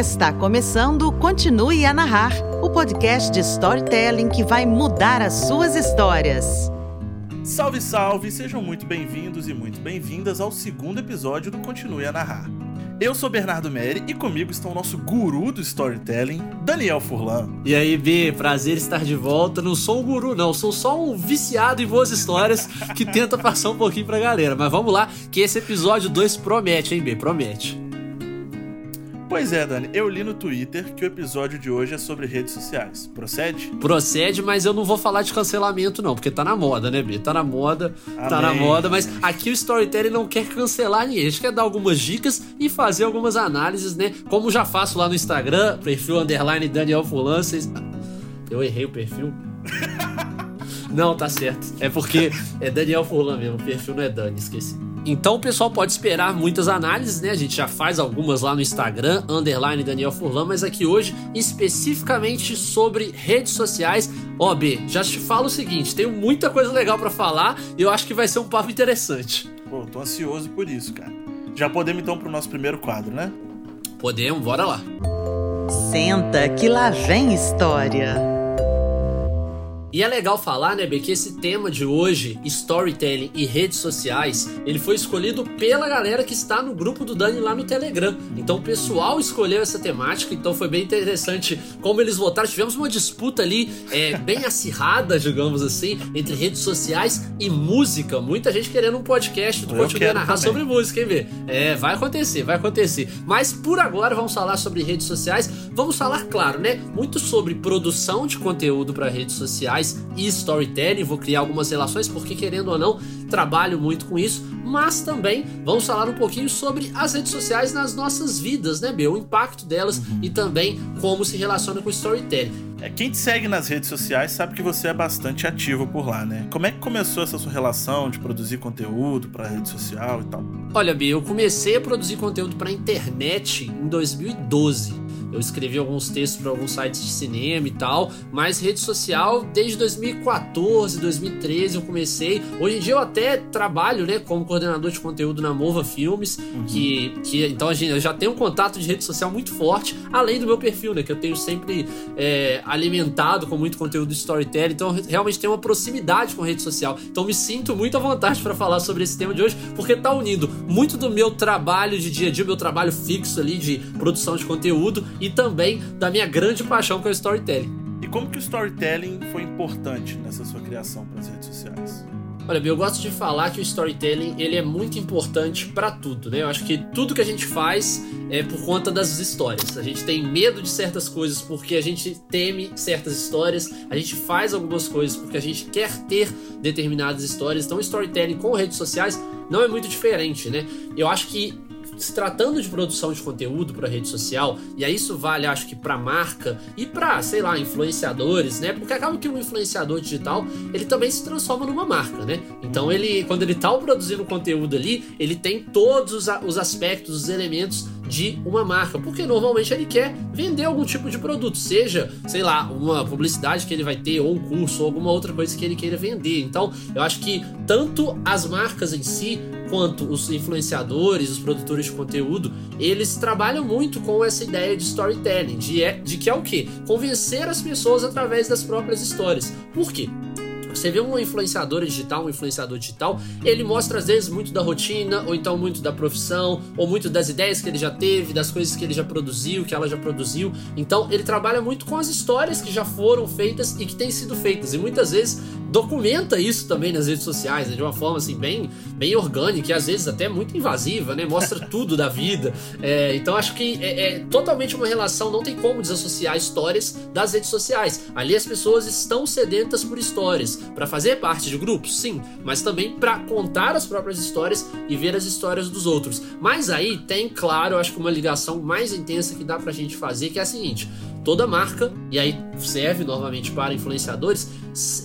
Está começando Continue a Narrar, o podcast de storytelling que vai mudar as suas histórias. Salve, salve! Sejam muito bem-vindos e muito bem-vindas ao segundo episódio do Continue a Narrar. Eu sou Bernardo Meri e comigo está o nosso guru do storytelling, Daniel Furlan. E aí, B, prazer estar de volta. Não sou um guru, não, sou só um viciado em boas histórias que tenta passar um pouquinho pra galera. Mas vamos lá, que esse episódio 2 promete, hein, B? Promete. Pois é, Dani, eu li no Twitter que o episódio de hoje é sobre redes sociais. Procede? Procede, mas eu não vou falar de cancelamento, não, porque tá na moda, né, B? Tá na moda, Amém. tá na moda, mas aqui o Storytelling não quer cancelar ninguém. A gente quer dar algumas dicas e fazer algumas análises, né? Como já faço lá no Instagram, perfil underline Daniel Fulan. Vocês... Eu errei o perfil. não, tá certo. É porque é Daniel Furlan mesmo, o perfil não é Dani, esqueci. Então o pessoal pode esperar muitas análises, né? A gente já faz algumas lá no Instagram, underline Daniel Furlan, mas aqui hoje especificamente sobre redes sociais. Ó, B, já te falo o seguinte, tenho muita coisa legal para falar e eu acho que vai ser um papo interessante. Pô, tô ansioso por isso, cara. Já podemos então pro nosso primeiro quadro, né? Podemos, bora lá. Senta que lá vem história. E é legal falar, né, B, que esse tema de hoje, storytelling e redes sociais, ele foi escolhido pela galera que está no grupo do Dani lá no Telegram. Então o pessoal escolheu essa temática, então foi bem interessante como eles votaram. Tivemos uma disputa ali é, bem acirrada, digamos assim, entre redes sociais e música. Muita gente querendo um podcast do Continua Narrar também. sobre música, hein, B? É, vai acontecer, vai acontecer. Mas por agora vamos falar sobre redes sociais. Vamos falar, claro, né, muito sobre produção de conteúdo para redes sociais e storytelling, vou criar algumas relações, porque querendo ou não, trabalho muito com isso, mas também vamos falar um pouquinho sobre as redes sociais nas nossas vidas, né, meu? O impacto delas e também como se relaciona com o storytelling. É, quem te segue nas redes sociais sabe que você é bastante ativo por lá, né? Como é que começou essa sua relação de produzir conteúdo para rede social e tal? Olha, Bia, eu comecei a produzir conteúdo para internet em 2012. Eu escrevi alguns textos para alguns sites de cinema e tal, mas rede social desde 2014, 2013 eu comecei. Hoje em dia eu até trabalho, né, como coordenador de conteúdo na Mova Filmes, uhum. que, que então a gente, eu já tenho um contato de rede social muito forte, além do meu perfil, né, que eu tenho sempre é, alimentado com muito conteúdo de storytelling, então realmente tenho uma proximidade com rede social. Então me sinto muito à vontade para falar sobre esse tema de hoje, porque tá unindo muito do meu trabalho de dia a dia, meu trabalho fixo ali de produção de conteúdo e também da minha grande paixão que é o storytelling. E como que o storytelling foi importante nessa sua criação para as redes sociais? Olha, eu gosto de falar que o storytelling ele é muito importante para tudo, né? Eu acho que tudo que a gente faz é por conta das histórias. A gente tem medo de certas coisas porque a gente teme certas histórias. A gente faz algumas coisas porque a gente quer ter determinadas histórias. Então, o storytelling com redes sociais não é muito diferente, né? Eu acho que se tratando de produção de conteúdo para rede social, e aí isso vale, acho que para marca e para, sei lá, influenciadores, né? Porque acaba que um influenciador digital, ele também se transforma numa marca, né? Então ele, quando ele tá produzindo conteúdo ali, ele tem todos os, os aspectos, os elementos de uma marca, porque normalmente ele quer vender algum tipo de produto, seja, sei lá, uma publicidade que ele vai ter, ou um curso, ou alguma outra coisa que ele queira vender. Então, eu acho que tanto as marcas em si, quanto os influenciadores, os produtores de conteúdo, eles trabalham muito com essa ideia de storytelling, de, é, de que é o que? Convencer as pessoas através das próprias histórias. Por quê? Você vê um influenciador digital, um influenciador digital, ele mostra às vezes muito da rotina, ou então muito da profissão, ou muito das ideias que ele já teve, das coisas que ele já produziu, que ela já produziu. Então ele trabalha muito com as histórias que já foram feitas e que têm sido feitas. E muitas vezes documenta isso também nas redes sociais, né, de uma forma assim bem, bem orgânica e às vezes até muito invasiva, né? Mostra tudo da vida. É, então acho que é, é, totalmente uma relação, não tem como desassociar histórias das redes sociais. Ali as pessoas estão sedentas por histórias, para fazer parte de grupos, sim, mas também para contar as próprias histórias e ver as histórias dos outros. Mas aí tem, claro, acho que uma ligação mais intensa que dá pra gente fazer, que é a seguinte: toda marca, e aí serve novamente para influenciadores,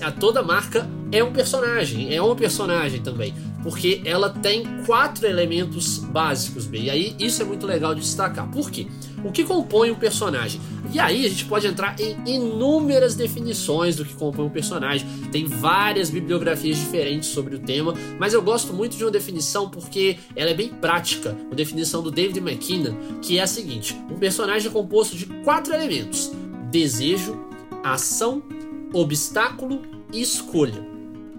a toda marca é um personagem, é uma personagem também. porque ela tem quatro elementos básicos, bem. E aí isso é muito legal de destacar. Por quê? O que compõe um personagem? E aí a gente pode entrar em inúmeras definições do que compõe um personagem. Tem várias bibliografias diferentes sobre o tema, mas eu gosto muito de uma definição porque ela é bem prática. Uma definição do David McKinnon, que é a seguinte: um personagem é composto de quatro elementos: desejo, ação, obstáculo e escolha.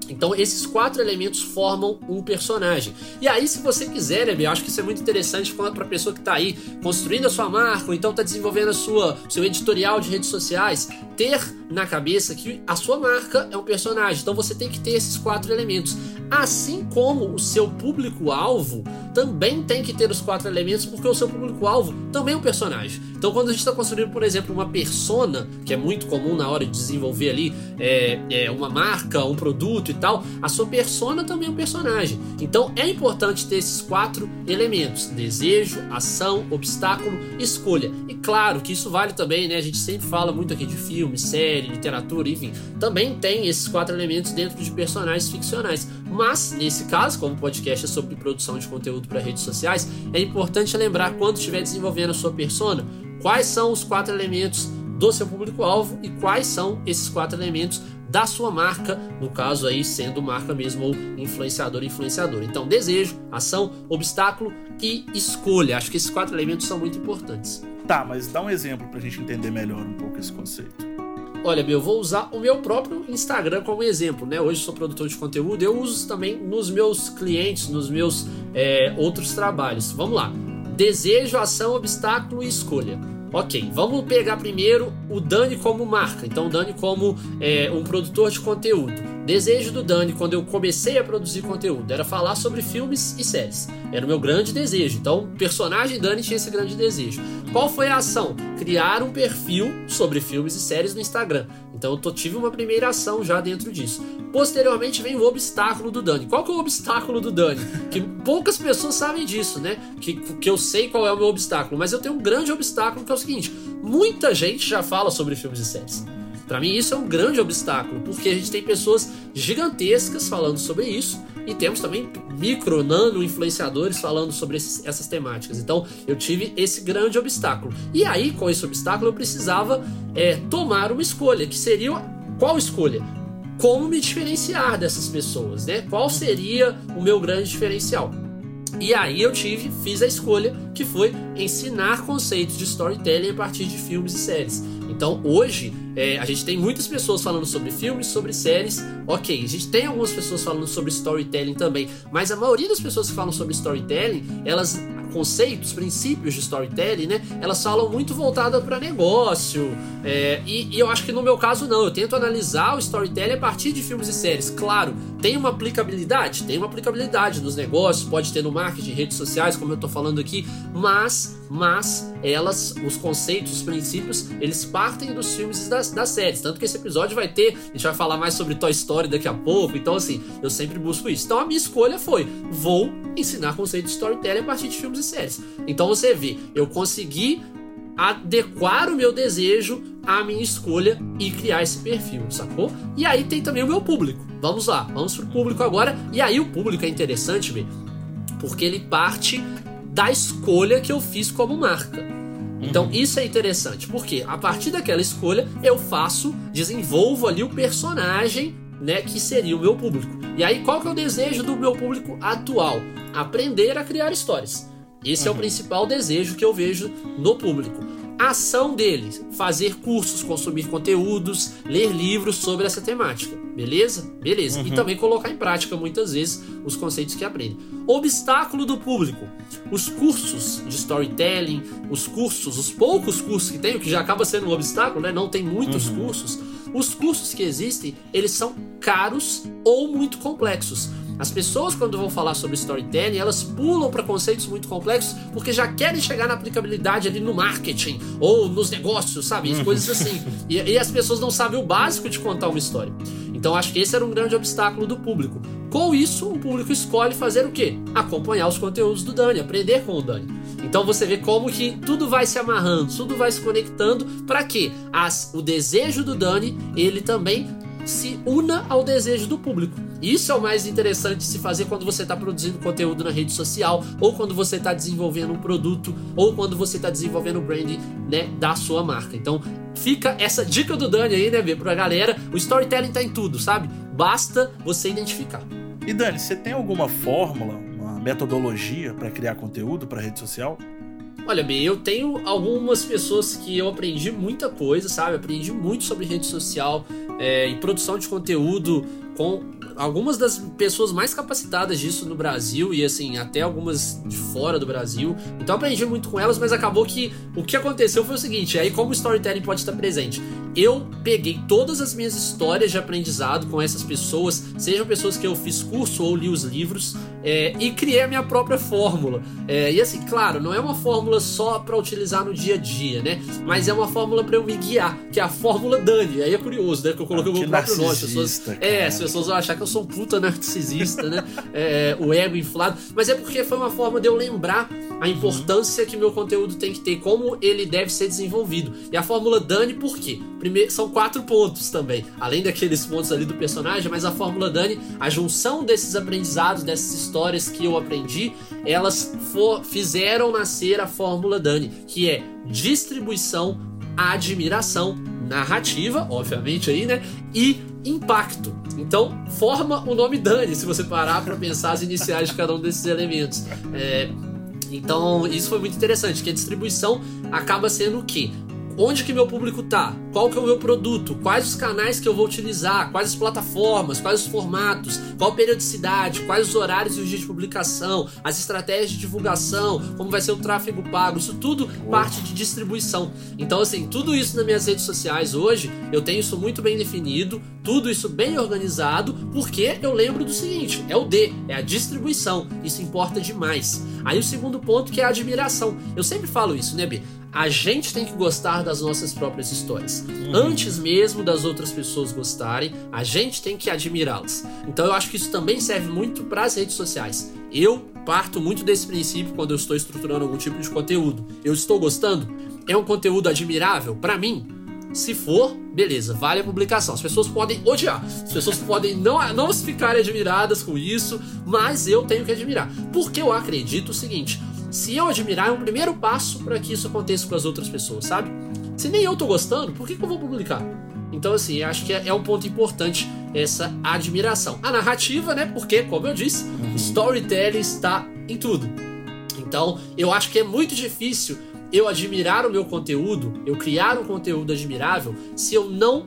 Então esses quatro elementos formam um personagem. E aí, se você quiser, eu acho que isso é muito interessante para a pessoa que está aí construindo a sua marca, ou então está desenvolvendo a sua seu editorial de redes sociais, ter na cabeça que a sua marca é um personagem. Então você tem que ter esses quatro elementos. Assim como o seu público-alvo também tem que ter os quatro elementos, porque o seu público-alvo também é um personagem. Então, quando a gente está construindo, por exemplo, uma persona, que é muito comum na hora de desenvolver ali é, é, uma marca, um produto e a sua persona também é um personagem. Então, é importante ter esses quatro elementos: desejo, ação, obstáculo, escolha. E claro que isso vale também, né? A gente sempre fala muito aqui de filme, série, literatura, enfim. Também tem esses quatro elementos dentro de personagens ficcionais. Mas, nesse caso, como o podcast é sobre produção de conteúdo para redes sociais, é importante lembrar quando estiver desenvolvendo a sua persona, quais são os quatro elementos do seu público-alvo e quais são esses quatro elementos da sua marca, no caso aí sendo marca mesmo ou influenciador influenciador. Então, desejo, ação, obstáculo e escolha. Acho que esses quatro elementos são muito importantes. Tá, mas dá um exemplo pra gente entender melhor um pouco esse conceito. Olha, eu vou usar o meu próprio Instagram como exemplo, né? Hoje sou produtor de conteúdo, eu uso também nos meus clientes, nos meus é, outros trabalhos. Vamos lá. Desejo, ação, obstáculo e escolha. Ok, vamos pegar primeiro o Dani como marca. Então, o Dani como é, um produtor de conteúdo. Desejo do Dani, quando eu comecei a produzir conteúdo, era falar sobre filmes e séries. Era o meu grande desejo. Então, o personagem Dani tinha esse grande desejo. Qual foi a ação? Criar um perfil sobre filmes e séries no Instagram. Então, eu tive uma primeira ação já dentro disso. Posteriormente vem o obstáculo do Dani. Qual que é o obstáculo do Dani? Que poucas pessoas sabem disso, né? Que, que eu sei qual é o meu obstáculo, mas eu tenho um grande obstáculo que é o seguinte: muita gente já fala sobre filmes e séries. Para mim isso é um grande obstáculo, porque a gente tem pessoas gigantescas falando sobre isso e temos também micro, nano influenciadores falando sobre esses, essas temáticas. Então eu tive esse grande obstáculo. E aí, com esse obstáculo, eu precisava é, tomar uma escolha, que seria qual escolha? Como me diferenciar dessas pessoas, né? Qual seria o meu grande diferencial? E aí eu tive, fiz a escolha que foi ensinar conceitos de storytelling a partir de filmes e séries. Então hoje é, a gente tem muitas pessoas falando sobre filmes, sobre séries. Ok, a gente tem algumas pessoas falando sobre storytelling também, mas a maioria das pessoas que falam sobre storytelling, elas conceitos, princípios de storytelling, né? Elas falam muito voltada para negócio. É, e, e, eu acho que no meu caso não. Eu tento analisar o storytelling a partir de filmes e séries. Claro, tem uma aplicabilidade, tem uma aplicabilidade nos negócios, pode ter no marketing, redes sociais, como eu tô falando aqui, mas, mas elas, os conceitos, os princípios, eles partem dos filmes e das, das séries. Tanto que esse episódio vai ter, a gente vai falar mais sobre Toy Story daqui a pouco. Então, assim, eu sempre busco isso. Então a minha escolha foi: vou ensinar conceitos de storytelling a partir de filmes e séries. Então você vê, eu consegui adequar o meu desejo à minha escolha e criar esse perfil, sacou? E aí tem também o meu público. Vamos lá, vamos pro público agora. E aí o público é interessante, bê, porque ele parte da escolha que eu fiz como marca. Então uhum. isso é interessante, porque a partir daquela escolha eu faço, desenvolvo ali o personagem, né, que seria o meu público. E aí qual que é o desejo do meu público atual? Aprender a criar histórias. Esse uhum. é o uhum. principal desejo que eu vejo no público. A ação deles, fazer cursos, consumir conteúdos, ler livros sobre essa temática. Beleza? Beleza. Uhum. E também colocar em prática muitas vezes os conceitos que aprendem. Obstáculo do público. Os cursos de storytelling, os cursos, os poucos cursos que tem, o que já acaba sendo um obstáculo, né? Não tem muitos uhum. cursos. Os cursos que existem, eles são caros ou muito complexos. As pessoas, quando vão falar sobre storytelling, elas pulam para conceitos muito complexos porque já querem chegar na aplicabilidade ali no marketing ou nos negócios, sabe? As coisas assim. E, e as pessoas não sabem o básico de contar uma história. Então acho que esse era um grande obstáculo do público. Com isso, o público escolhe fazer o quê? Acompanhar os conteúdos do Dani, aprender com o Dani. Então você vê como que tudo vai se amarrando, tudo vai se conectando para que as, o desejo do Dani ele também se una ao desejo do público. Isso é o mais interessante de se fazer quando você está produzindo conteúdo na rede social, ou quando você está desenvolvendo um produto, ou quando você está desenvolvendo o branding né, da sua marca. Então fica essa dica do Dani aí, né, ver pra galera. O storytelling tá em tudo, sabe? Basta você identificar. E Dani, você tem alguma fórmula, metodologia para criar conteúdo para rede social? Olha, bem, eu tenho algumas pessoas que eu aprendi muita coisa, sabe? Aprendi muito sobre rede social é, e produção de conteúdo com algumas das pessoas mais capacitadas disso no Brasil e assim, até algumas de fora do Brasil. Então aprendi muito com elas, mas acabou que o que aconteceu foi o seguinte, aí como o storytelling pode estar presente? Eu peguei todas as minhas histórias de aprendizado com essas pessoas, sejam pessoas que eu fiz curso ou li os livros, é, e criei a minha própria fórmula. É, e assim, claro, não é uma fórmula só para utilizar no dia a dia, né? Mas é uma fórmula para eu me guiar, que é a fórmula Dani. Aí é curioso, né? Que eu coloquei ah, o meu próprio nome. As pessoas, é, as pessoas vão achar que eu sou um puta narcisista, né? É, o ego inflado. Mas é porque foi uma forma de eu lembrar a importância que meu conteúdo tem que ter, como ele deve ser desenvolvido. E a fórmula Dani, por quê? Primeiro, são quatro pontos também. Além daqueles pontos ali do personagem, mas a fórmula Dani, a junção desses aprendizados, dessas histórias que eu aprendi, elas for, fizeram nascer a fórmula Dani, que é distribuição, admiração, narrativa, obviamente aí, né? E impacto. Então, forma o nome Dani, se você parar para pensar as iniciais de cada um desses elementos. É, então, isso foi muito interessante, que a distribuição acaba sendo o quê? Onde que meu público tá, qual que é o meu produto, quais os canais que eu vou utilizar, quais as plataformas, quais os formatos, qual periodicidade, quais os horários e os dias de publicação, as estratégias de divulgação, como vai ser o tráfego pago, isso tudo parte de distribuição. Então assim, tudo isso nas minhas redes sociais hoje, eu tenho isso muito bem definido, tudo isso bem organizado, porque eu lembro do seguinte, é o D, é a distribuição, isso importa demais. Aí o segundo ponto que é a admiração. Eu sempre falo isso, né, B? A gente tem que gostar das nossas próprias histórias. Uhum. Antes mesmo das outras pessoas gostarem, a gente tem que admirá-las. Então eu acho que isso também serve muito para as redes sociais. Eu parto muito desse princípio quando eu estou estruturando algum tipo de conteúdo. Eu estou gostando? É um conteúdo admirável para mim? Se for, beleza, vale a publicação. As pessoas podem odiar, as pessoas podem não, não ficarem admiradas com isso, mas eu tenho que admirar. Porque eu acredito o seguinte: se eu admirar, é um primeiro passo para que isso aconteça com as outras pessoas, sabe? Se nem eu tô gostando, por que, que eu vou publicar? Então, assim, acho que é, é um ponto importante essa admiração. A narrativa, né? Porque, como eu disse, uhum. storytelling está em tudo. Então, eu acho que é muito difícil eu admirar o meu conteúdo, eu criar um conteúdo admirável, se eu não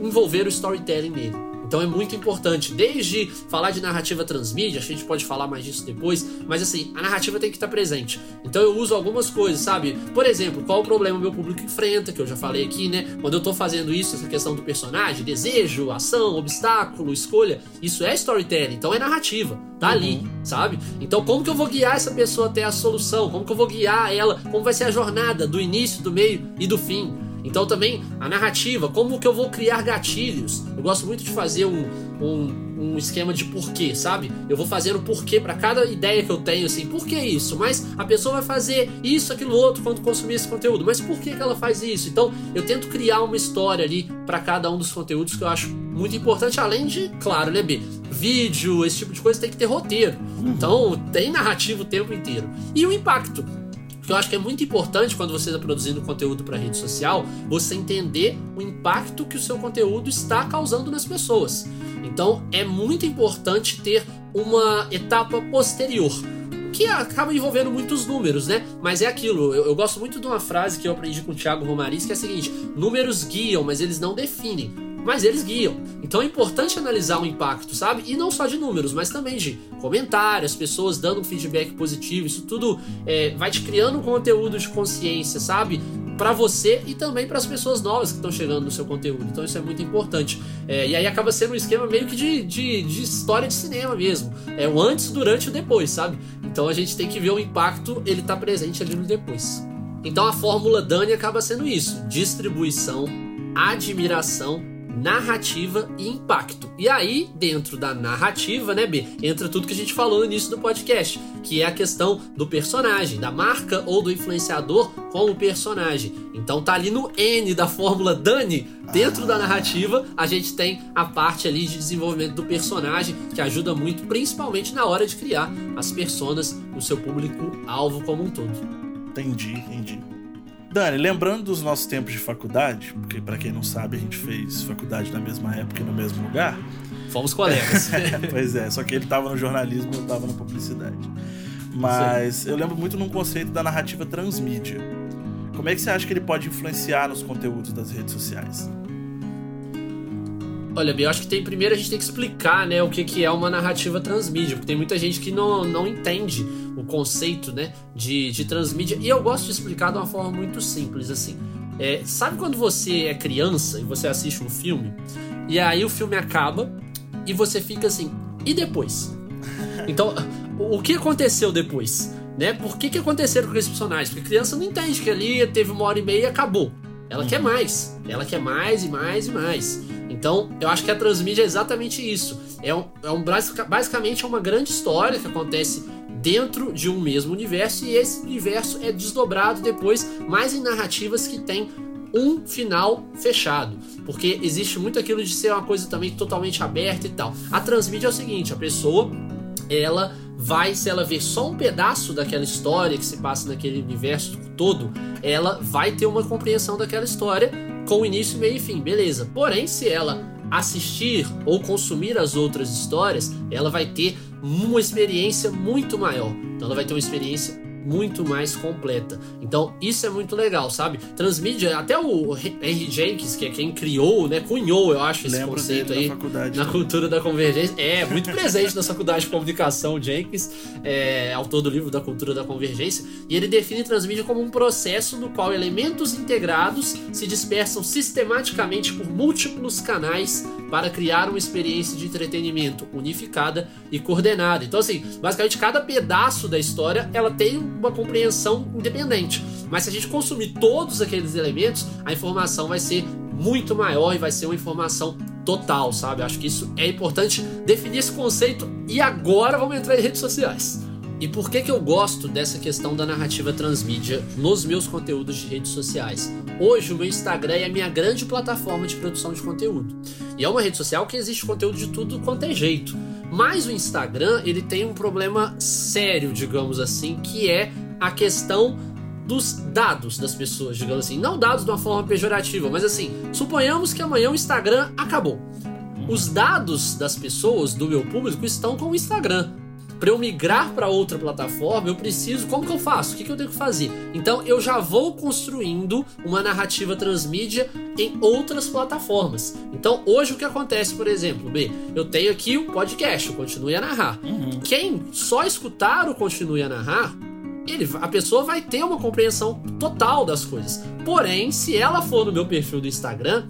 envolver o storytelling nele. Então é muito importante, desde falar de narrativa transmídia, a gente pode falar mais disso depois, mas assim, a narrativa tem que estar presente. Então eu uso algumas coisas, sabe? Por exemplo, qual o problema meu público enfrenta, que eu já falei aqui, né? Quando eu tô fazendo isso, essa questão do personagem, desejo, ação, obstáculo, escolha, isso é storytelling, então é narrativa, tá uhum. ali, sabe? Então como que eu vou guiar essa pessoa até a solução? Como que eu vou guiar ela? Como vai ser a jornada do início, do meio e do fim? Então também a narrativa, como que eu vou criar gatilhos? Eu gosto muito de fazer um, um, um esquema de porquê, sabe? Eu vou fazendo porquê para cada ideia que eu tenho, assim, por que isso? Mas a pessoa vai fazer isso, aquilo, outro quando consumir esse conteúdo. Mas por que, que ela faz isso? Então eu tento criar uma história ali para cada um dos conteúdos que eu acho muito importante, além de, claro, né, B? Vídeo, esse tipo de coisa tem que ter roteiro. Então tem narrativa o tempo inteiro. E o impacto. Porque eu acho que é muito importante quando você está produzindo conteúdo para rede social, você entender o impacto que o seu conteúdo está causando nas pessoas. Então é muito importante ter uma etapa posterior que acaba envolvendo muitos números, né? Mas é aquilo, eu, eu, gosto muito de uma frase que eu aprendi com o Thiago Romariz, que é a seguinte: números guiam, mas eles não definem mas eles guiam. Então é importante analisar o impacto, sabe? E não só de números, mas também de comentários, pessoas dando um feedback positivo. Isso tudo é, vai te criando um conteúdo de consciência, sabe? para você e também para as pessoas novas que estão chegando no seu conteúdo. Então isso é muito importante. É, e aí acaba sendo um esquema meio que de, de, de, história de cinema mesmo. É o antes, durante e depois, sabe? Então a gente tem que ver o impacto, ele tá presente ali no depois. Então a fórmula Dani acaba sendo isso: distribuição, admiração narrativa e impacto. E aí, dentro da narrativa, né, B, entra tudo que a gente falou no início do podcast, que é a questão do personagem, da marca ou do influenciador com o personagem. Então tá ali no N da fórmula Dani, dentro da narrativa, a gente tem a parte ali de desenvolvimento do personagem, que ajuda muito, principalmente na hora de criar as personas, o seu público-alvo como um todo. Entendi, entendi. Dani, lembrando dos nossos tempos de faculdade, porque para quem não sabe, a gente fez faculdade na mesma época e no mesmo lugar. Fomos colegas. pois é, só que ele tava no jornalismo e eu tava na publicidade. Mas eu lembro muito num conceito da narrativa transmídia. Como é que você acha que ele pode influenciar nos conteúdos das redes sociais? Olha, eu acho que tem primeiro a gente tem que explicar, né, o que, que é uma narrativa transmídia, porque tem muita gente que não, não entende o conceito, né, de, de transmídia, e eu gosto de explicar de uma forma muito simples, assim. É, sabe quando você é criança e você assiste um filme, e aí o filme acaba, e você fica assim, e depois? Então, o que aconteceu depois? Né? Por que, que aconteceram com aqueles personagens? Porque a criança não entende que ali teve uma hora e meia e acabou. Ela quer mais. Ela quer mais e mais e mais. Então, eu acho que a transmídia é exatamente isso. É, um, é um, basicamente é uma grande história que acontece dentro de um mesmo universo e esse universo é desdobrado depois mais em narrativas que tem um final fechado, porque existe muito aquilo de ser uma coisa também totalmente aberta e tal. A transmídia é o seguinte, a pessoa ela vai, se ela ver só um pedaço daquela história que se passa naquele universo todo, ela vai ter uma compreensão daquela história com início, meio e fim, beleza. Porém, se ela assistir ou consumir as outras histórias, ela vai ter uma experiência muito maior. Então, ela vai ter uma experiência muito mais completa. Então, isso é muito legal, sabe? Transmídia, até o Henry Jenkins, que é quem criou, né, cunhou, eu acho, esse Lembro conceito aí na cultura da convergência. É, muito presente na faculdade de comunicação, Jenkins, é autor do livro da cultura da convergência, e ele define transmídia como um processo no qual elementos integrados se dispersam sistematicamente por múltiplos canais para criar uma experiência de entretenimento unificada e coordenada. Então, assim, basicamente cada pedaço da história ela tem uma compreensão independente. Mas se a gente consumir todos aqueles elementos, a informação vai ser muito maior e vai ser uma informação total, sabe? Acho que isso é importante definir esse conceito e agora vamos entrar em redes sociais. E por que, que eu gosto dessa questão da narrativa transmídia nos meus conteúdos de redes sociais? Hoje o meu Instagram é a minha grande plataforma de produção de conteúdo. E é uma rede social que existe conteúdo de tudo quanto é jeito. Mas o Instagram, ele tem um problema sério, digamos assim, que é a questão dos dados das pessoas, digamos assim. Não dados de uma forma pejorativa, mas assim, suponhamos que amanhã o Instagram acabou. Os dados das pessoas, do meu público, estão com o Instagram para eu migrar para outra plataforma, eu preciso. Como que eu faço? O que, que eu tenho que fazer? Então eu já vou construindo uma narrativa transmídia em outras plataformas. Então hoje o que acontece, por exemplo, B, eu tenho aqui o podcast, o Continue a Narrar. Uhum. Quem só escutar o Continue a Narrar, ele, a pessoa vai ter uma compreensão total das coisas. Porém, se ela for no meu perfil do Instagram,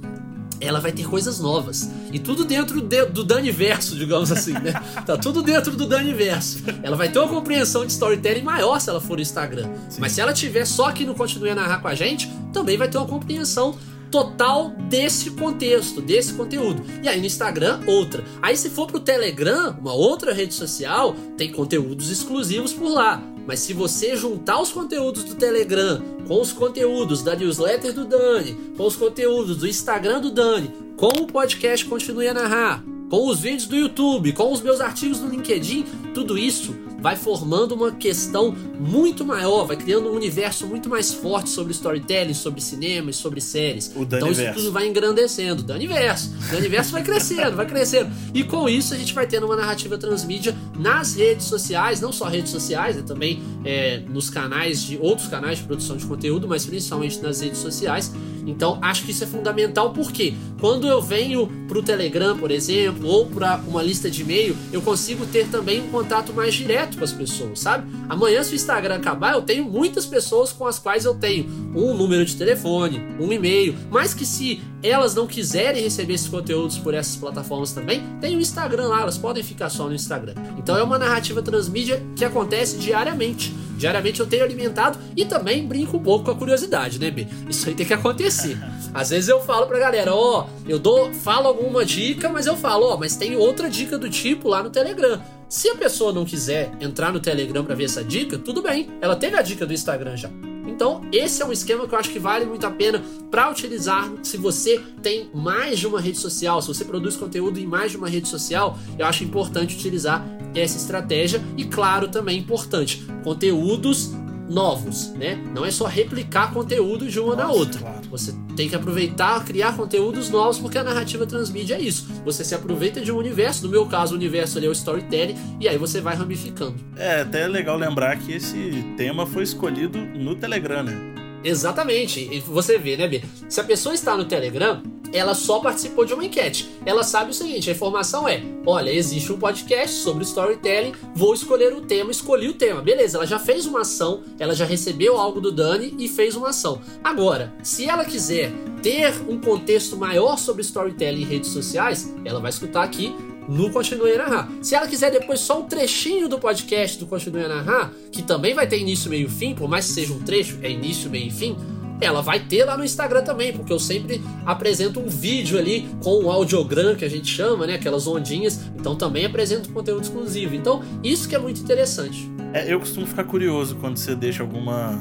ela vai ter coisas novas. E tudo dentro de, do Daniverso, digamos assim, né? Tá tudo dentro do Daniverso. Ela vai ter uma compreensão de storytelling maior se ela for no Instagram. Sim. Mas se ela tiver só que não Continue a Narrar com a gente, também vai ter uma compreensão total desse contexto, desse conteúdo. E aí no Instagram, outra. Aí se for pro Telegram, uma outra rede social, tem conteúdos exclusivos por lá. Mas se você juntar os conteúdos do Telegram com os conteúdos da newsletter do Dani, com os conteúdos do Instagram do Dani, com o podcast Continue a Narrar, com os vídeos do YouTube, com os meus artigos no LinkedIn, tudo isso vai formando uma questão muito maior, vai criando um universo muito mais forte sobre storytelling, sobre cinema e sobre séries. O então isso tudo vai engrandecendo. Daniverso. O Daniverso vai crescendo, vai crescendo. E com isso a gente vai tendo uma narrativa transmídia nas redes sociais, não só redes sociais, né, também é, nos canais de outros canais de produção de conteúdo, mas principalmente nas redes sociais. Então acho que isso é fundamental porque quando eu venho para o Telegram, por exemplo, ou para uma lista de e-mail, eu consigo ter também um contato mais direto com as pessoas, sabe? Amanhã, se o Instagram acabar, eu tenho muitas pessoas com as quais eu tenho um número de telefone, um e-mail, mas que se elas não quiserem receber esses conteúdos por essas plataformas também, tem o Instagram lá, elas podem ficar só no Instagram. Então é uma narrativa transmídia que acontece diariamente Diariamente eu tenho alimentado e também brinco um pouco com a curiosidade, né, B? Isso aí tem que acontecer. Às vezes eu falo pra galera, ó, oh, eu dou, falo alguma dica, mas eu falo, ó, oh, mas tem outra dica do tipo lá no Telegram. Se a pessoa não quiser entrar no Telegram para ver essa dica, tudo bem. Ela teve a dica do Instagram já. Então, esse é um esquema que eu acho que vale muito a pena para utilizar se você tem mais de uma rede social, se você produz conteúdo em mais de uma rede social, eu acho importante utilizar essa estratégia e claro, também importante, conteúdos novos, né? Não é só replicar conteúdo de uma Nossa, na outra. Claro. Você tem que aproveitar, criar conteúdos novos, porque a narrativa transmídia é isso. Você se aproveita de um universo, no meu caso, o universo ali é o storytelling, e aí você vai ramificando. É, até é legal lembrar que esse tema foi escolhido no Telegram, né? Exatamente. E você vê, né, B? Se a pessoa está no Telegram, ela só participou de uma enquete. Ela sabe o seguinte: a informação é: olha, existe um podcast sobre storytelling, vou escolher o tema, escolhi o tema. Beleza, ela já fez uma ação, ela já recebeu algo do Dani e fez uma ação. Agora, se ela quiser ter um contexto maior sobre storytelling em redes sociais, ela vai escutar aqui no Continue a Narrar. Se ela quiser depois só um trechinho do podcast do Continue a Narrar, que também vai ter início, meio e fim, por mais que seja um trecho, é início, meio e fim, ela vai ter lá no Instagram também, porque eu sempre apresento um vídeo ali com o audiogram que a gente chama, né? Aquelas ondinhas. Então também apresento conteúdo exclusivo. Então, isso que é muito interessante. É, eu costumo ficar curioso quando você deixa alguma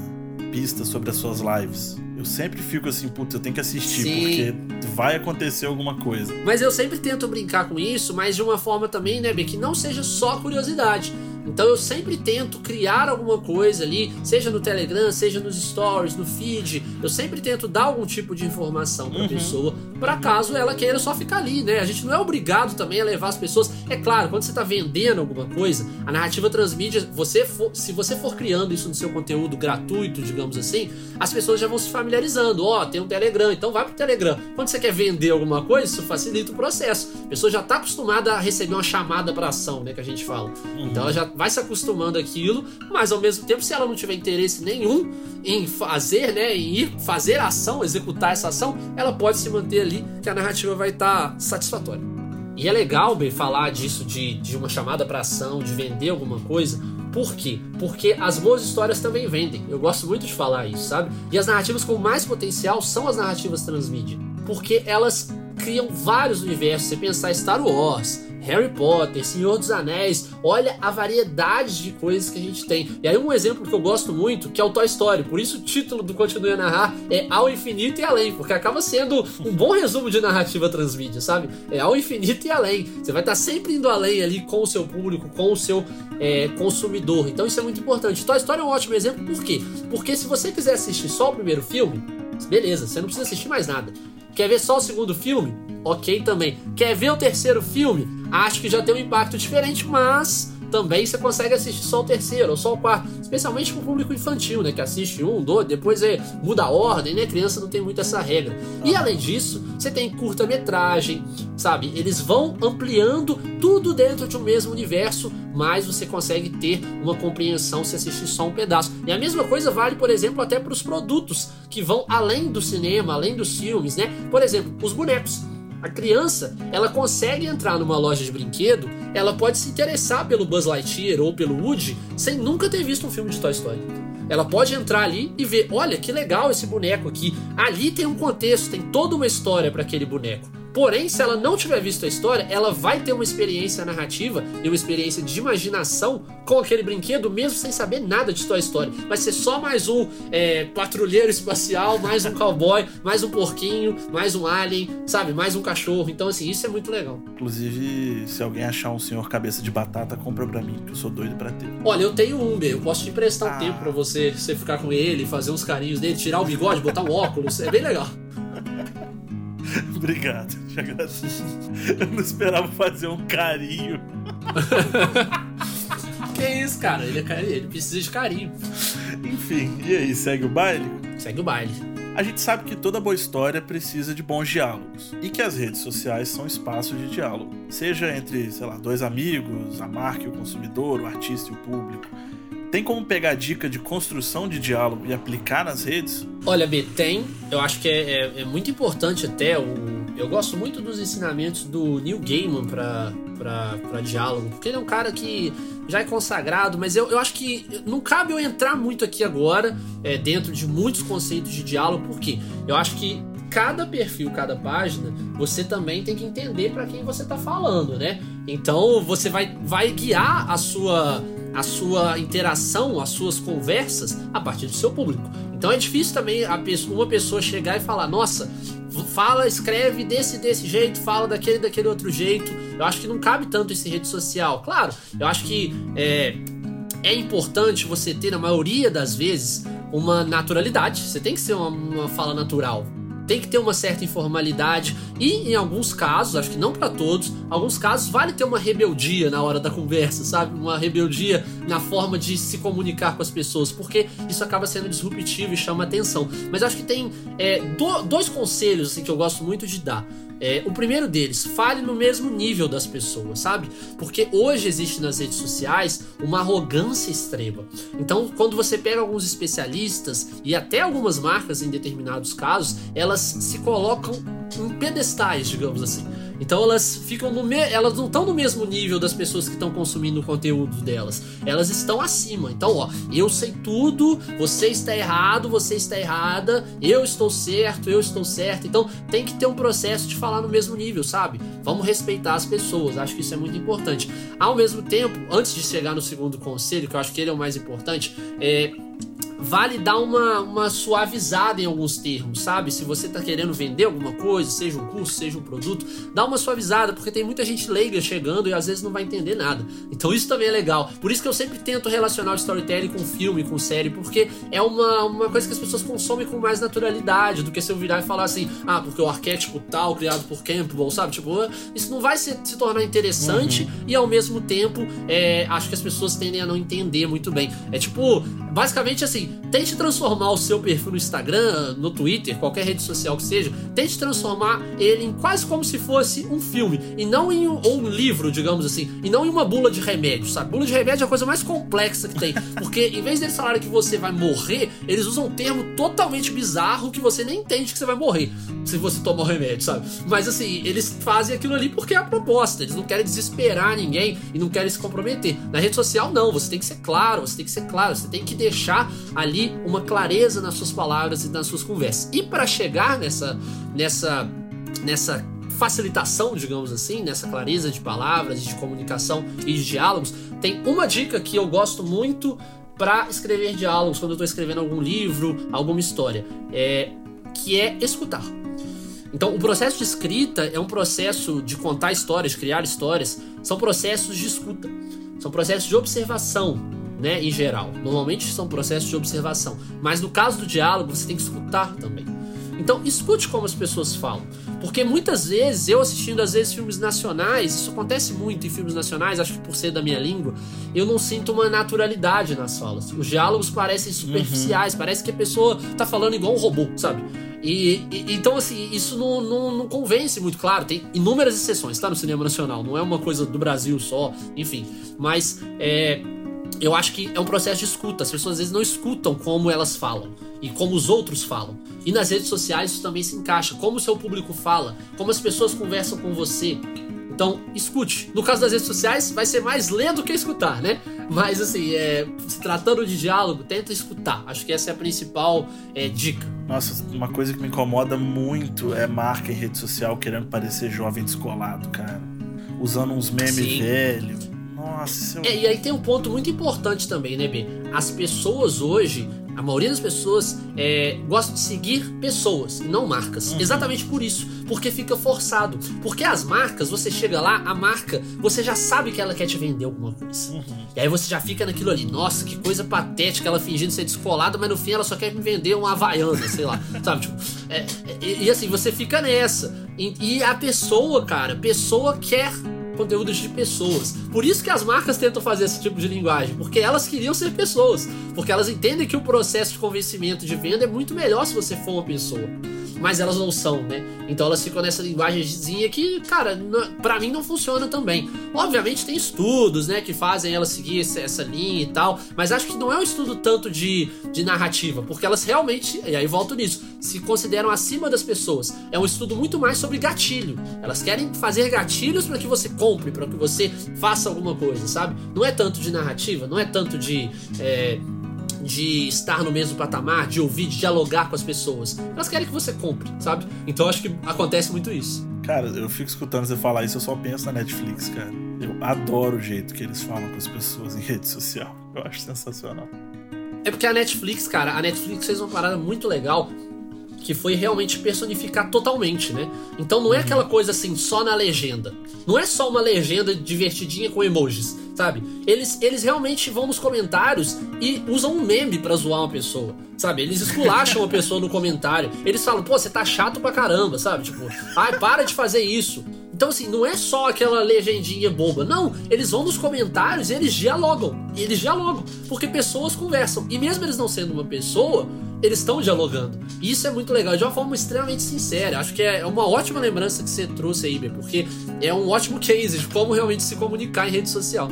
pista sobre as suas lives. Eu sempre fico assim, putz, eu tenho que assistir, Sim. porque vai acontecer alguma coisa. Mas eu sempre tento brincar com isso, mas de uma forma também, né, que não seja só curiosidade. Então eu sempre tento criar alguma coisa ali, seja no Telegram, seja nos stories, no feed. Eu sempre tento dar algum tipo de informação para a uhum. pessoa, para caso ela queira só ficar ali, né? A gente não é obrigado também a levar as pessoas. É claro, quando você está vendendo alguma coisa, a narrativa transmídia, você for, se você for criando isso no seu conteúdo gratuito, digamos assim, as pessoas já vão se familiarizando. Ó, oh, tem um Telegram, então vai pro Telegram. Quando você quer vender alguma coisa, isso facilita o processo. A pessoa já está acostumada a receber uma chamada para ação, né, que a gente fala. Então ela já vai se acostumando aquilo, mas ao mesmo tempo, se ela não tiver interesse nenhum em fazer, né, em ir fazer a ação, executar essa ação, ela pode se manter ali, que a narrativa vai estar tá satisfatória. E é legal, bem, falar disso, de, de uma chamada para ação, de vender alguma coisa, por quê? Porque as boas histórias também vendem. Eu gosto muito de falar isso, sabe? E as narrativas com mais potencial são as narrativas transmídia. Porque elas criam vários universos. Você pensar Star Wars, Harry Potter, Senhor dos Anéis, olha a variedade de coisas que a gente tem. E aí um exemplo que eu gosto muito, que é o Toy Story, por isso o título do Continue a Narrar é Ao Infinito e Além, porque acaba sendo um bom resumo de narrativa transmídia, sabe? É ao infinito e além. Você vai estar sempre indo além ali com o seu público, com o seu é, consumidor. Então isso é muito importante. Toy Story é um ótimo exemplo, por quê? Porque se você quiser assistir só o primeiro filme, beleza, você não precisa assistir mais nada. Quer ver só o segundo filme? Ok também. Quer ver o terceiro filme? Acho que já tem um impacto diferente, mas também você consegue assistir só o terceiro ou só o quarto, especialmente para o público infantil, né, que assiste um, dois, depois é, muda a ordem, né, criança não tem muito essa regra. E além disso, você tem curta-metragem, sabe? Eles vão ampliando tudo dentro de um mesmo universo, mas você consegue ter uma compreensão se assistir só um pedaço. E a mesma coisa vale, por exemplo, até para os produtos que vão além do cinema, além dos filmes, né? Por exemplo, os bonecos. A criança, ela consegue entrar numa loja de brinquedo, ela pode se interessar pelo Buzz Lightyear ou pelo Woody sem nunca ter visto um filme de Toy Story. Ela pode entrar ali e ver, olha que legal esse boneco aqui. Ali tem um contexto, tem toda uma história para aquele boneco. Porém, se ela não tiver visto a história, ela vai ter uma experiência narrativa e uma experiência de imaginação com aquele brinquedo, mesmo sem saber nada de Toy Story. Vai ser só mais um é, patrulheiro espacial, mais um cowboy, mais um porquinho, mais um alien, sabe? Mais um cachorro. Então, assim, isso é muito legal. Inclusive, se alguém achar um senhor cabeça de batata, compra pra mim, que eu sou doido pra ter. Olha, eu tenho um, eu posso te emprestar um ah. tempo pra você, você ficar com ele, fazer uns carinhos dele, tirar o bigode, botar um óculos. É bem legal. Obrigado, te agradeço. Eu não esperava fazer um carinho. que isso, cara? Ele, é, ele precisa de carinho. Enfim, e aí, segue o baile? Segue o baile. A gente sabe que toda boa história precisa de bons diálogos e que as redes sociais são espaços de diálogo, seja entre, sei lá, dois amigos, a marca e o consumidor, o artista e o público. Tem como pegar dica de construção de diálogo e aplicar nas redes? Olha, B, tem. Eu acho que é, é, é muito importante até o eu gosto muito dos ensinamentos do Neil Gaiman para diálogo, porque ele é um cara que já é consagrado, mas eu, eu acho que não cabe eu entrar muito aqui agora, é, dentro de muitos conceitos de diálogo, porque eu acho que cada perfil, cada página, você também tem que entender para quem você está falando, né? Então você vai, vai guiar a sua a sua interação, as suas conversas a partir do seu público. Então é difícil também pessoa, uma pessoa chegar e falar: "Nossa, fala, escreve desse desse jeito, fala daquele daquele outro jeito". Eu acho que não cabe tanto esse rede social. Claro, eu acho que é, é importante você ter, na maioria das vezes, uma naturalidade. Você tem que ser uma, uma fala natural tem que ter uma certa informalidade e em alguns casos, acho que não para todos, alguns casos vale ter uma rebeldia na hora da conversa, sabe? Uma rebeldia na forma de se comunicar com as pessoas, porque isso acaba sendo disruptivo e chama atenção. Mas acho que tem é, do, dois conselhos assim, que eu gosto muito de dar. É, o primeiro deles, fale no mesmo nível das pessoas, sabe? Porque hoje existe nas redes sociais uma arrogância extrema. Então, quando você pega alguns especialistas e até algumas marcas em determinados casos, elas se colocam em pedestais, digamos assim. Então elas ficam no me... elas não estão no mesmo nível das pessoas que estão consumindo o conteúdo delas. Elas estão acima. Então, ó, eu sei tudo, você está errado, você está errada, eu estou certo, eu estou certo. Então, tem que ter um processo de falar no mesmo nível, sabe? Vamos respeitar as pessoas. Acho que isso é muito importante. Ao mesmo tempo, antes de chegar no segundo conselho, que eu acho que ele é o mais importante, é vale dar uma, uma suavizada em alguns termos, sabe? Se você está querendo vender alguma coisa, seja um curso, seja um produto, dá uma suavizada, porque tem muita gente leiga chegando e às vezes não vai entender nada. Então isso também é legal. Por isso que eu sempre tento relacionar o storytelling com filme, com série, porque é uma, uma coisa que as pessoas consomem com mais naturalidade do que se eu virar e falar assim, ah, porque o arquétipo tal, criado por Campbell, sabe? Tipo, isso não vai se, se tornar interessante uhum. e ao mesmo tempo é, acho que as pessoas tendem a não entender muito bem. É tipo, basicamente assim, tente transformar o seu perfil no Instagram, no Twitter, qualquer rede social que seja, tente transformar ele em quase como se fosse um filme, e não em um, ou um livro, digamos assim, e não em uma bula de remédio, sabe? Bula de remédio é a coisa mais complexa que tem, porque em vez deles falarem que você vai morrer, eles usam um termo totalmente bizarro que você nem entende que você vai morrer se você tomar o remédio, sabe? Mas assim, eles fazem aquilo ali porque é a proposta, eles não querem desesperar ninguém e não querem se comprometer. Na rede social, não, você tem que ser claro, você tem que ser claro, você tem que deixar ali uma clareza nas suas palavras e nas suas conversas. E para chegar nessa nessa nessa facilitação, digamos assim, nessa clareza de palavras, de comunicação e de diálogos, tem uma dica que eu gosto muito para escrever diálogos quando eu estou escrevendo algum livro, alguma história, é que é escutar. Então, o processo de escrita é um processo de contar histórias, criar histórias, são processos de escuta, são processos de observação, né, em geral. Normalmente são processos de observação, mas no caso do diálogo você tem que escutar também. Então, escute como as pessoas falam. Porque muitas vezes, eu assistindo às vezes filmes nacionais, isso acontece muito em filmes nacionais, acho que por ser da minha língua, eu não sinto uma naturalidade nas falas. Os diálogos parecem superficiais, uhum. parece que a pessoa tá falando igual um robô, sabe? E, e, então, assim, isso não, não, não, convence muito, claro, tem inúmeras exceções, tá? No cinema nacional, não é uma coisa do Brasil só, enfim. Mas é, eu acho que é um processo de escuta. As pessoas às vezes não escutam como elas falam e como os outros falam. E nas redes sociais isso também se encaixa. Como o seu público fala, como as pessoas conversam com você. Então, escute. No caso das redes sociais, vai ser mais ler do que escutar, né? Mas, assim, é, se tratando de diálogo, tenta escutar. Acho que essa é a principal é, dica. Nossa, uma coisa que me incomoda muito é marca em rede social querendo parecer jovem descolado, cara. Usando uns memes velhos nossa. É, e aí tem um ponto muito importante também, né, B? As pessoas hoje, a maioria das pessoas é, gosta de seguir pessoas, não marcas. Uhum. Exatamente por isso. Porque fica forçado. Porque as marcas, você chega lá, a marca, você já sabe que ela quer te vender alguma coisa. Uhum. E aí você já fica naquilo ali, nossa, que coisa patética, ela fingindo ser descolada, mas no fim ela só quer me vender uma havaiana, sei lá. sabe? Tipo, é, e, e, assim, você fica nessa. E, e a pessoa, cara, pessoa quer conteúdos de pessoas. Por isso que as marcas tentam fazer esse tipo de linguagem, porque elas queriam ser pessoas, porque elas entendem que o processo de convencimento de venda é muito melhor se você for uma pessoa. mas elas não são, né? Então elas ficam nessa linguagemzinha que, cara, para mim não funciona também. Obviamente tem estudos, né, que fazem elas seguir essa linha e tal, mas acho que não é um estudo tanto de, de narrativa, porque elas realmente, e aí volto nisso, se consideram acima das pessoas. É um estudo muito mais sobre gatilho. Elas querem fazer gatilhos para que você compre, para que você faça alguma coisa, sabe? Não é tanto de narrativa, não é tanto de. É, de estar no mesmo patamar, de ouvir, de dialogar com as pessoas. Elas querem que você compre, sabe? Então acho que acontece muito isso. Cara, eu fico escutando você falar isso, eu só penso na Netflix, cara. Eu adoro o jeito que eles falam com as pessoas em rede social. Eu acho sensacional. É porque a Netflix, cara, a Netflix fez uma parada muito legal que foi realmente personificar totalmente, né? Então não é uhum. aquela coisa assim só na legenda. Não é só uma legenda divertidinha com emojis, sabe? Eles, eles realmente vão nos comentários e usam um meme para zoar uma pessoa, sabe? Eles esculacham uma pessoa no comentário. Eles falam, pô, você tá chato pra caramba, sabe? Tipo, ai, para de fazer isso. Então, assim, não é só aquela legendinha boba. Não, eles vão nos comentários e eles dialogam. Eles dialogam. Porque pessoas conversam. E mesmo eles não sendo uma pessoa, eles estão dialogando. E isso é muito legal, de uma forma extremamente sincera. Acho que é uma ótima lembrança que você trouxe aí, porque é um ótimo case de como realmente se comunicar em rede social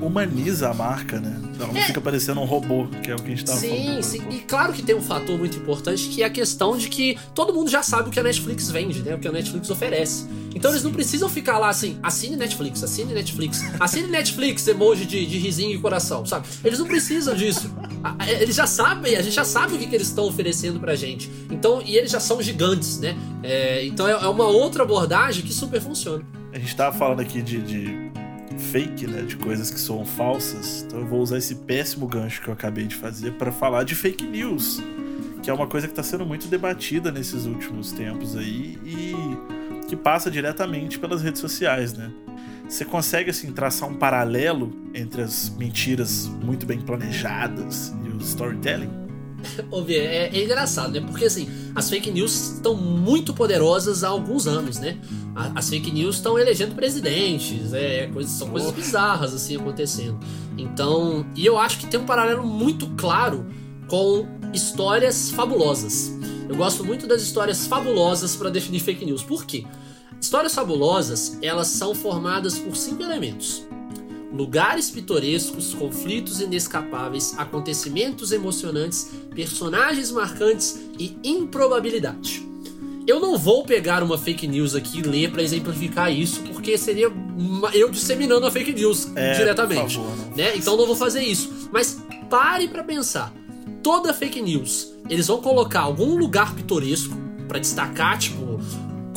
humaniza a marca, né? Ela não é. fica parecendo um robô, que é o que a gente tava sim, falando. Sim, sim. E claro que tem um fator muito importante que é a questão de que todo mundo já sabe o que a Netflix vende, né? O que a Netflix oferece. Então eles não precisam ficar lá assim, assine Netflix, assine Netflix, assine Netflix, emoji de, de risinho e coração, sabe? Eles não precisam disso. Eles já sabem, a gente já sabe o que, que eles estão oferecendo pra gente. Então, e eles já são gigantes, né? É, então é, é uma outra abordagem que super funciona. A gente tava falando aqui de, de fake, né, de coisas que são falsas. Então eu vou usar esse péssimo gancho que eu acabei de fazer para falar de fake news, que é uma coisa que está sendo muito debatida nesses últimos tempos aí e que passa diretamente pelas redes sociais, né? Você consegue assim traçar um paralelo entre as mentiras muito bem planejadas e o storytelling? Ouvir, é, é, engraçado, né? Porque assim, as fake news estão muito poderosas há alguns anos, né? As fake news estão elegendo presidentes, é, é coisas, são coisas bizarras assim acontecendo. Então, e eu acho que tem um paralelo muito claro com histórias fabulosas. Eu gosto muito das histórias fabulosas para definir fake news. Por quê? Histórias fabulosas, elas são formadas por cinco elementos lugares pitorescos, conflitos inescapáveis, acontecimentos emocionantes, personagens marcantes e improbabilidade. Eu não vou pegar uma fake news aqui e ler para exemplificar isso, porque seria eu disseminando a fake news é, diretamente, favor, né? Então não vou fazer isso. Mas pare para pensar. Toda fake news, eles vão colocar algum lugar pitoresco para destacar, tipo,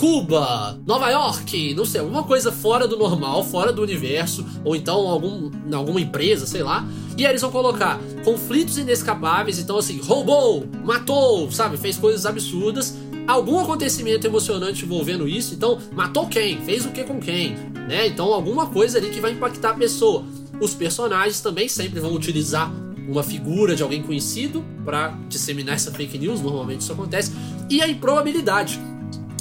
Cuba, Nova York, não sei, alguma coisa fora do normal, fora do universo, ou então algum, alguma empresa, sei lá. E aí eles vão colocar conflitos inescapáveis, então assim, roubou, matou, sabe, fez coisas absurdas. Algum acontecimento emocionante envolvendo isso, então matou quem, fez o que com quem, né? Então alguma coisa ali que vai impactar a pessoa. Os personagens também sempre vão utilizar uma figura de alguém conhecido para disseminar essa fake news, normalmente isso acontece. E a improbabilidade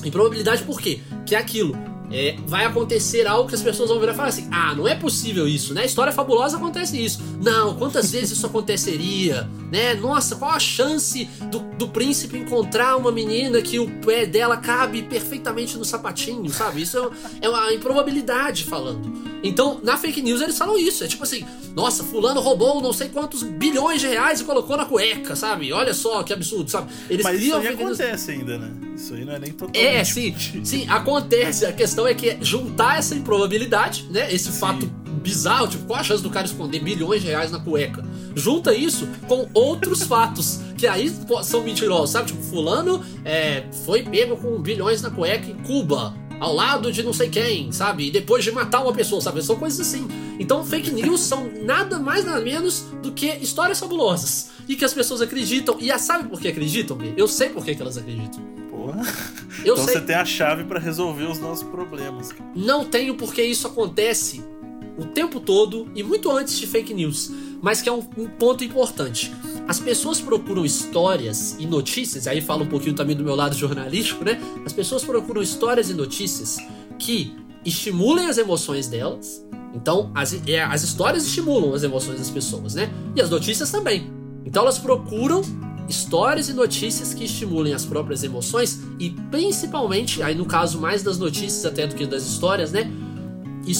Improbabilidade por quê? Que é aquilo. É, vai acontecer algo que as pessoas vão virar e falar assim: ah, não é possível isso, né? História fabulosa acontece isso. Não, quantas vezes isso aconteceria, né? Nossa, qual a chance do, do príncipe encontrar uma menina que o pé dela cabe perfeitamente no sapatinho, sabe? Isso é, é uma improbabilidade falando. Então, na fake news eles falam isso. É tipo assim: nossa, Fulano roubou não sei quantos bilhões de reais e colocou na cueca, sabe? Olha só que absurdo, sabe? Eles Mas isso aí acontece ainda, né? Isso aí não é nem totalmente. É, sim, sim, acontece. A questão é que juntar essa improbabilidade, né? Esse sim. fato bizarro, tipo, qual a chance do cara esconder bilhões de reais na cueca? Junta isso com outros fatos, que aí são mentirosos, sabe? Tipo, fulano é, foi pego com bilhões na cueca em Cuba ao lado de não sei quem, sabe? E depois de matar uma pessoa, sabe? São coisas assim. Então, fake news são nada mais nada menos do que histórias fabulosas. E que as pessoas acreditam. E sabe por que acreditam, B? Eu sei por que, elas acreditam. Porra. Eu então sei. você tem a chave para resolver os nossos problemas. Não tenho porque isso acontece o tempo todo e muito antes de fake news. Mas que é um, um ponto importante. As pessoas procuram histórias e notícias, aí fala um pouquinho também do meu lado jornalístico, né? As pessoas procuram histórias e notícias que estimulem as emoções delas. Então, as, é, as histórias estimulam as emoções das pessoas, né? E as notícias também. Então, elas procuram histórias e notícias que estimulem as próprias emoções e principalmente, aí no caso mais das notícias até do que das histórias, né?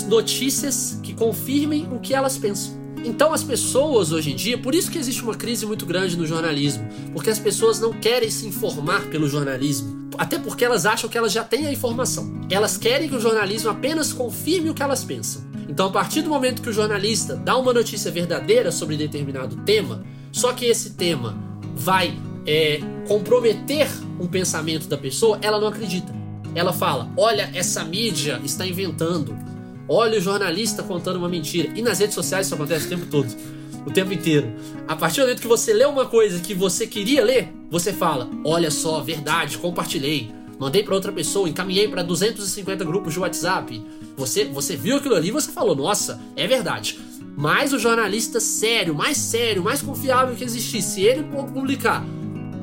Notícias que confirmem o que elas pensam. Então as pessoas hoje em dia, por isso que existe uma crise muito grande no jornalismo, porque as pessoas não querem se informar pelo jornalismo, até porque elas acham que elas já têm a informação. Elas querem que o jornalismo apenas confirme o que elas pensam. Então a partir do momento que o jornalista dá uma notícia verdadeira sobre determinado tema, só que esse tema vai é, comprometer um pensamento da pessoa, ela não acredita. Ela fala: olha, essa mídia está inventando. Olha o jornalista contando uma mentira. E nas redes sociais isso acontece o tempo todo. O tempo inteiro. A partir do momento que você lê uma coisa que você queria ler, você fala: Olha só, verdade, compartilhei. Mandei para outra pessoa, encaminhei para 250 grupos de WhatsApp. Você, você viu aquilo ali e você falou: Nossa, é verdade. Mas o jornalista sério, mais sério, mais confiável que existisse, se ele publicar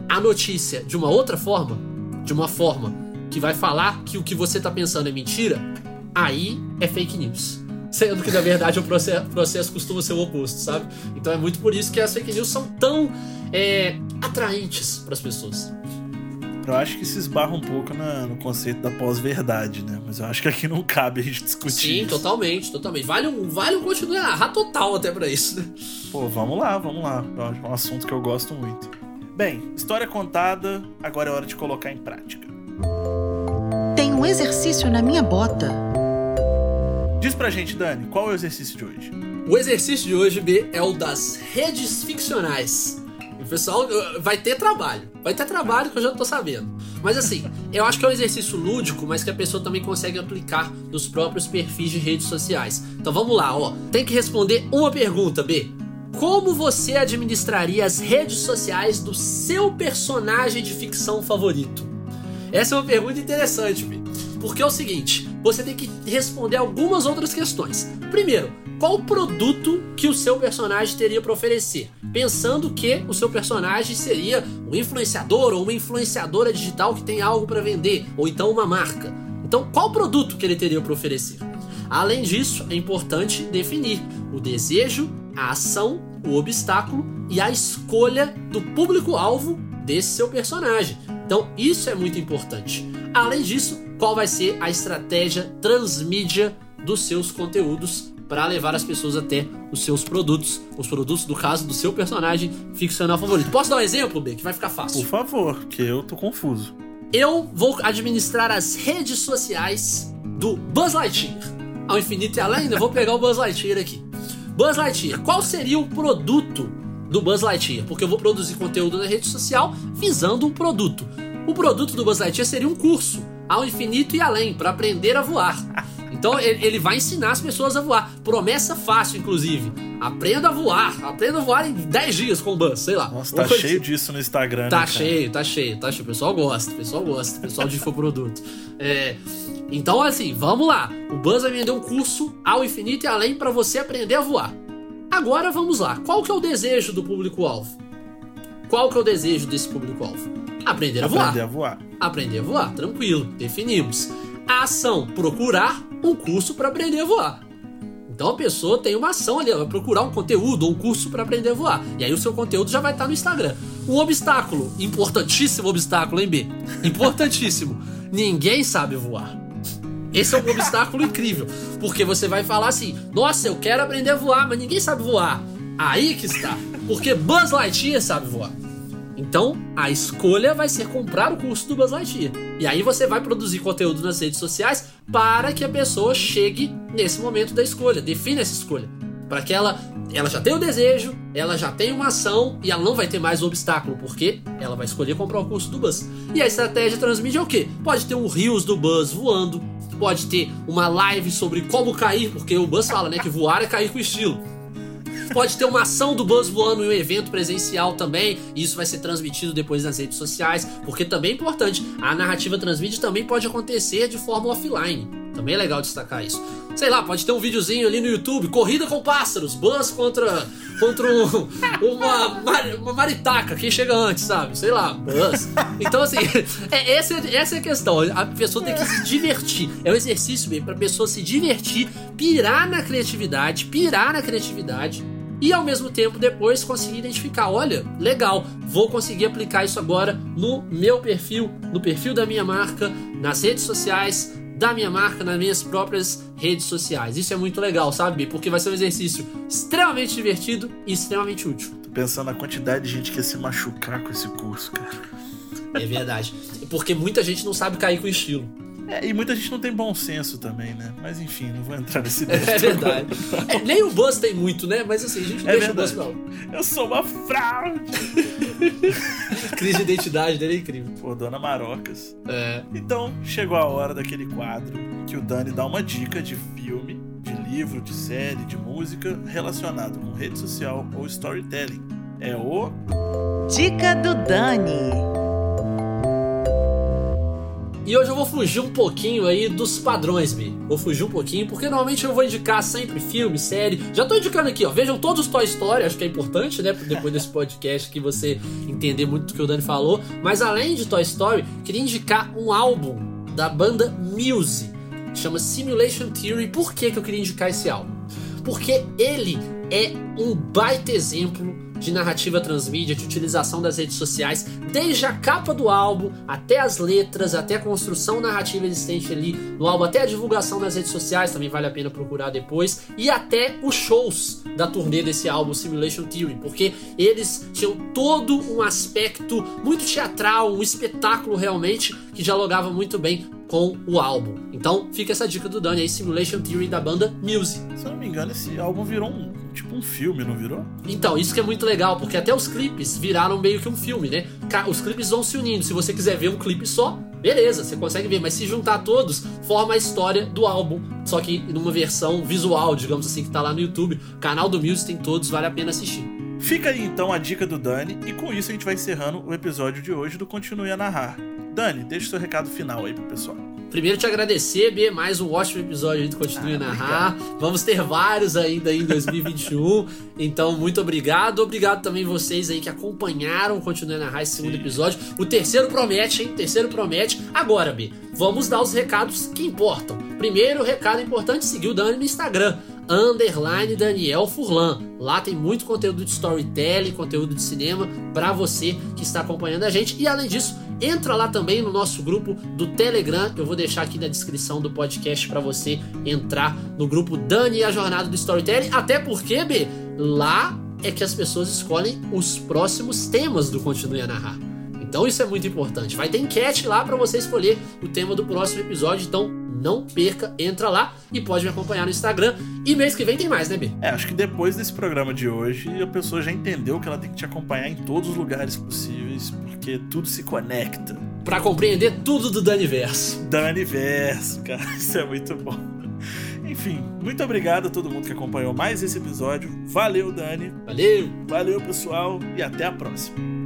a notícia de uma outra forma, de uma forma que vai falar que o que você está pensando é mentira, aí é fake news. Sendo que na verdade o processo, processo costuma ser o oposto, sabe? Então é muito por isso que as fake news são tão é, atraentes para as pessoas. Eu acho que se esbarra um pouco na, no conceito da pós-verdade, né? Mas eu acho que aqui não cabe a gente discutir. Sim, isso. totalmente, totalmente. Vale um, vale um continuar total até para isso, né? Pô, vamos lá, vamos lá. É um assunto que eu gosto muito. Bem, história contada, agora é hora de colocar em prática. Tem um exercício na minha bota. Diz pra gente, Dani, qual é o exercício de hoje? O exercício de hoje, B, é o das redes ficcionais. O pessoal vai ter trabalho. Vai ter trabalho que eu já tô sabendo. Mas assim, eu acho que é um exercício lúdico, mas que a pessoa também consegue aplicar nos próprios perfis de redes sociais. Então vamos lá, ó. Tem que responder uma pergunta, B. Como você administraria as redes sociais do seu personagem de ficção favorito? Essa é uma pergunta interessante, B. Porque é o seguinte, você tem que responder algumas outras questões. Primeiro, qual o produto que o seu personagem teria para oferecer? Pensando que o seu personagem seria um influenciador ou uma influenciadora digital que tem algo para vender, ou então uma marca. Então, qual produto que ele teria para oferecer? Além disso, é importante definir o desejo, a ação, o obstáculo e a escolha do público-alvo desse seu personagem. Então, isso é muito importante. Além disso, qual vai ser a estratégia transmídia dos seus conteúdos para levar as pessoas até os seus produtos, os produtos do caso do seu personagem ficcional favorito. Posso dar um exemplo, B, que vai ficar fácil? Por favor, que eu tô confuso. Eu vou administrar as redes sociais do Buzz Lightyear. Ao infinito e além, eu vou pegar o Buzz Lightyear aqui. Buzz Lightyear, qual seria o produto do Buzz Lightyear? Porque eu vou produzir conteúdo na rede social visando um produto. O produto do Buzz Lightyear seria um curso ao infinito e além para aprender a voar. Então ele vai ensinar as pessoas a voar. Promessa fácil, inclusive. Aprenda a voar. Aprenda a voar em 10 dias com o Buzz, sei lá. Nossa, tá cheio disso no Instagram. Tá né, cheio, tá cheio, tá cheio. O pessoal gosta, o pessoal gosta, o pessoal de infoproduto. É, então, assim, vamos lá. O Buzz vai vender um curso ao infinito e além para você aprender a voar. Agora vamos lá. Qual que é o desejo do público-alvo? Qual que é o desejo desse público-alvo? Aprender a voar. Aprender a voar. Aprender a voar, tranquilo, definimos. A ação, procurar um curso para aprender a voar. Então a pessoa tem uma ação ali, ela vai procurar um conteúdo ou um curso para aprender a voar. E aí o seu conteúdo já vai estar no Instagram. Um obstáculo, importantíssimo obstáculo, hein, B? Importantíssimo. Ninguém sabe voar. Esse é um obstáculo incrível, porque você vai falar assim: "Nossa, eu quero aprender a voar, mas ninguém sabe voar". Aí que está. Porque Buzz Lightyear sabe voar. Então, a escolha vai ser comprar o curso do Buzz Lightyear. E aí você vai produzir conteúdo nas redes sociais para que a pessoa chegue nesse momento da escolha, defina essa escolha. Para que ela, ela já tenha o desejo, ela já tenha uma ação e ela não vai ter mais o obstáculo, porque ela vai escolher comprar o curso do Buzz. E a estratégia transmite é o quê? Pode ter um Rios do Buzz voando, pode ter uma live sobre como cair, porque o Buzz fala, né, que voar é cair com estilo. Pode ter uma ação do Buzz voando em um evento presencial também, e isso vai ser transmitido depois nas redes sociais, porque também é importante, a narrativa transmite também pode acontecer de forma offline. Também é legal destacar isso. Sei lá, pode ter um videozinho ali no YouTube, corrida com pássaros, Buzz contra contra um, uma, uma maritaca, quem chega antes, sabe? Sei lá, Buzz. Então assim, é, essa, essa é a questão. A pessoa tem que se divertir. É um exercício mesmo pra pessoa se divertir, pirar na criatividade, pirar na criatividade e ao mesmo tempo depois conseguir identificar, olha, legal, vou conseguir aplicar isso agora no meu perfil, no perfil da minha marca, nas redes sociais da minha marca, nas minhas próprias redes sociais. Isso é muito legal, sabe? Porque vai ser um exercício extremamente divertido e extremamente útil. Tô pensando na quantidade de gente que ia se machucar com esse curso, cara. É verdade. Porque muita gente não sabe cair com estilo. É, e muita gente não tem bom senso também, né? Mas enfim, não vou entrar nesse debate. É verdade. É, nem o Buzz tem muito, né? Mas assim, a gente é deixa verdade. o Buzz não. Eu sou uma fraude! Crise de identidade dele é incrível. Pô, Dona Marocas. É. Então, chegou a hora daquele quadro que o Dani dá uma dica de filme, de livro, de série, de música relacionado com rede social ou storytelling. É o. Dica do Dani. E hoje eu vou fugir um pouquinho aí dos padrões, Bi. Vou fugir um pouquinho, porque normalmente eu vou indicar sempre filme, série. Já tô indicando aqui, ó. Vejam todos os Toy Story, acho que é importante, né? Depois desse podcast que você entender muito do que o Dani falou. Mas além de Toy Story, queria indicar um álbum da banda Muse. Chama Simulation Theory. Por que, que eu queria indicar esse álbum? Porque ele é um baita exemplo de narrativa transmídia, de utilização das redes sociais, desde a capa do álbum, até as letras, até a construção narrativa existente ali no álbum, até a divulgação nas redes sociais, também vale a pena procurar depois, e até os shows da turnê desse álbum Simulation Theory, porque eles tinham todo um aspecto muito teatral, um espetáculo realmente que dialogava muito bem com o álbum. Então fica essa dica do Dani aí, Simulation Theory da banda Muse. Se eu não me engano, esse álbum virou um tipo um filme, não virou? Então, isso que é muito legal, porque até os clipes viraram meio que um filme, né? Os clipes vão se unindo. Se você quiser ver um clipe só, beleza, você consegue ver, mas se juntar todos, forma a história do álbum, só que numa versão visual, digamos assim, que tá lá no YouTube. O canal do Muse tem todos, vale a pena assistir. Fica aí então a dica do Dani, e com isso a gente vai encerrando o episódio de hoje do Continue a Narrar. Dani, deixa o seu recado final aí pro pessoal. Primeiro te agradecer, B, mais um ótimo episódio aí do Continue ah, a Narrar. Obrigado. Vamos ter vários ainda em 2021. então, muito obrigado. Obrigado também vocês aí que acompanharam o Continue a Narrar esse segundo Sim. episódio. O terceiro promete, hein? O terceiro promete. Agora, B, vamos dar os recados que importam. Primeiro, recado importante, seguir o Dani no Instagram underline Daniel Furlan. Lá tem muito conteúdo de storytelling, conteúdo de cinema para você que está acompanhando a gente. E além disso, entra lá também no nosso grupo do Telegram. Eu vou deixar aqui na descrição do podcast para você entrar no grupo Dani e a Jornada do Storytelling. Até porque, B, lá é que as pessoas escolhem os próximos temas do Continue a Narrar. Então isso é muito importante. Vai ter enquete lá para você escolher o tema do próximo episódio. Então não perca, entra lá e pode me acompanhar no Instagram. E mês que vem tem mais, né, B? É, acho que depois desse programa de hoje, a pessoa já entendeu que ela tem que te acompanhar em todos os lugares possíveis, porque tudo se conecta. Para compreender tudo do Daniverso. Daniverso, cara, isso é muito bom. Enfim, muito obrigado a todo mundo que acompanhou mais esse episódio. Valeu, Dani. Valeu. Valeu, pessoal, e até a próxima.